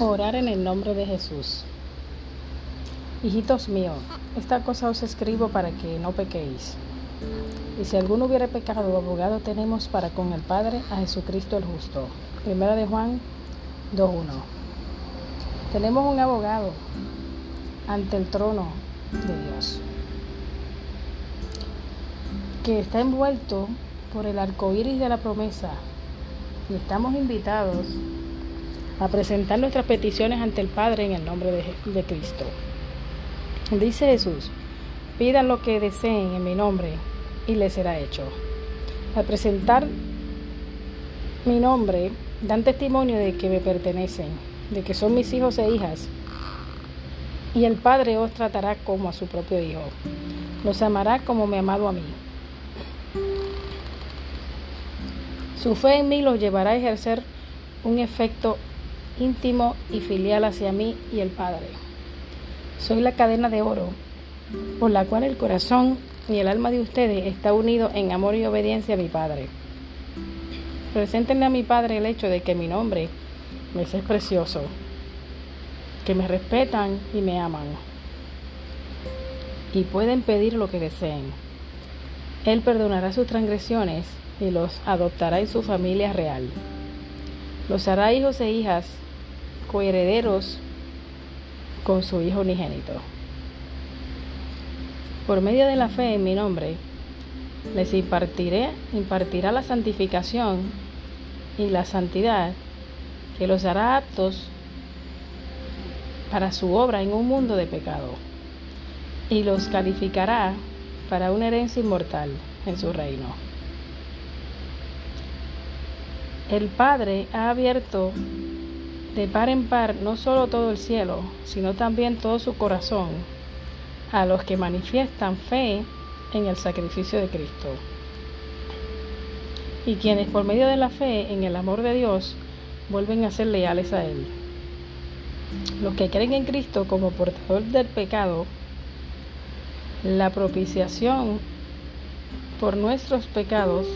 Orar en el nombre de Jesús. Hijitos míos, esta cosa os escribo para que no pequéis. Y si alguno hubiera pecado, abogado tenemos para con el Padre a Jesucristo el justo. Primera de Juan 2.1. Tenemos un abogado ante el trono de Dios que está envuelto por el arco iris de la promesa y estamos invitados a presentar nuestras peticiones ante el Padre en el nombre de, Cristo. Dice Jesús, pidan lo que deseen en mi nombre y les será hecho. Al presentar mi nombre, dan testimonio de que me pertenecen, de que son mis hijos e hijas, y el Padre os tratará como a su propio Hijo. Los amará como me ha amado a mí. Su fe en mí los llevará a ejercer un efecto íntimo y filial hacia mí y el Padre. Soy la cadena de oro por la cual el corazón y el alma de ustedes está unido en amor y obediencia a mi Padre. Preséntenle a mi Padre el hecho de que mi nombre me es precioso, que me respetan y me aman, y pueden pedir lo que deseen. Él perdonará sus transgresiones y los adoptará en su familia real. Los hará hijos e hijas coherederos con su Hijo unigénito. Por medio de la fe en mi nombre, les impartiré, impartirá la santificación y la santidad que los hará aptos para su obra en un mundo de pecado y los calificará para una herencia inmortal en su reino. El Padre ha abierto de par en par no solo todo el cielo, sino también todo su corazón a los que manifiestan fe en el sacrificio de Cristo. Y quienes por medio de la fe en el amor de Dios vuelven a ser leales a Él. Los que creen en Cristo como portador del pecado, la propiciación por nuestros pecados,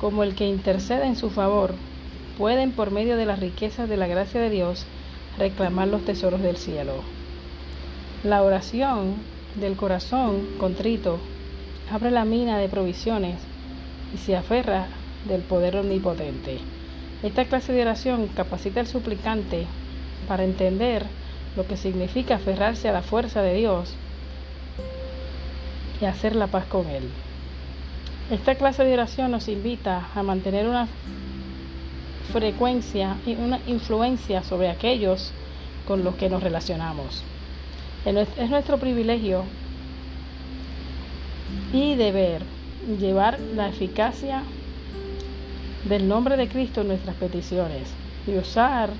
como el que intercede en su favor pueden por medio de las riquezas de la gracia de Dios reclamar los tesoros del cielo. La oración del corazón contrito abre la mina de provisiones y se aferra del poder omnipotente. Esta clase de oración capacita al suplicante para entender lo que significa aferrarse a la fuerza de Dios y hacer la paz con Él. Esta clase de oración nos invita a mantener una frecuencia y una influencia sobre aquellos con los que nos relacionamos. Es nuestro privilegio y deber llevar la eficacia del nombre de Cristo en nuestras peticiones y usar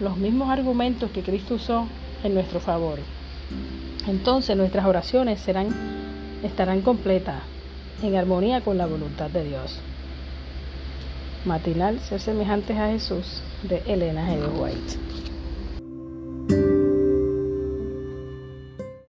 los mismos argumentos que Cristo usó en nuestro favor. Entonces nuestras oraciones serán, estarán completas, en armonía con la voluntad de Dios matinal ser semejantes a Jesús de Elena G. White.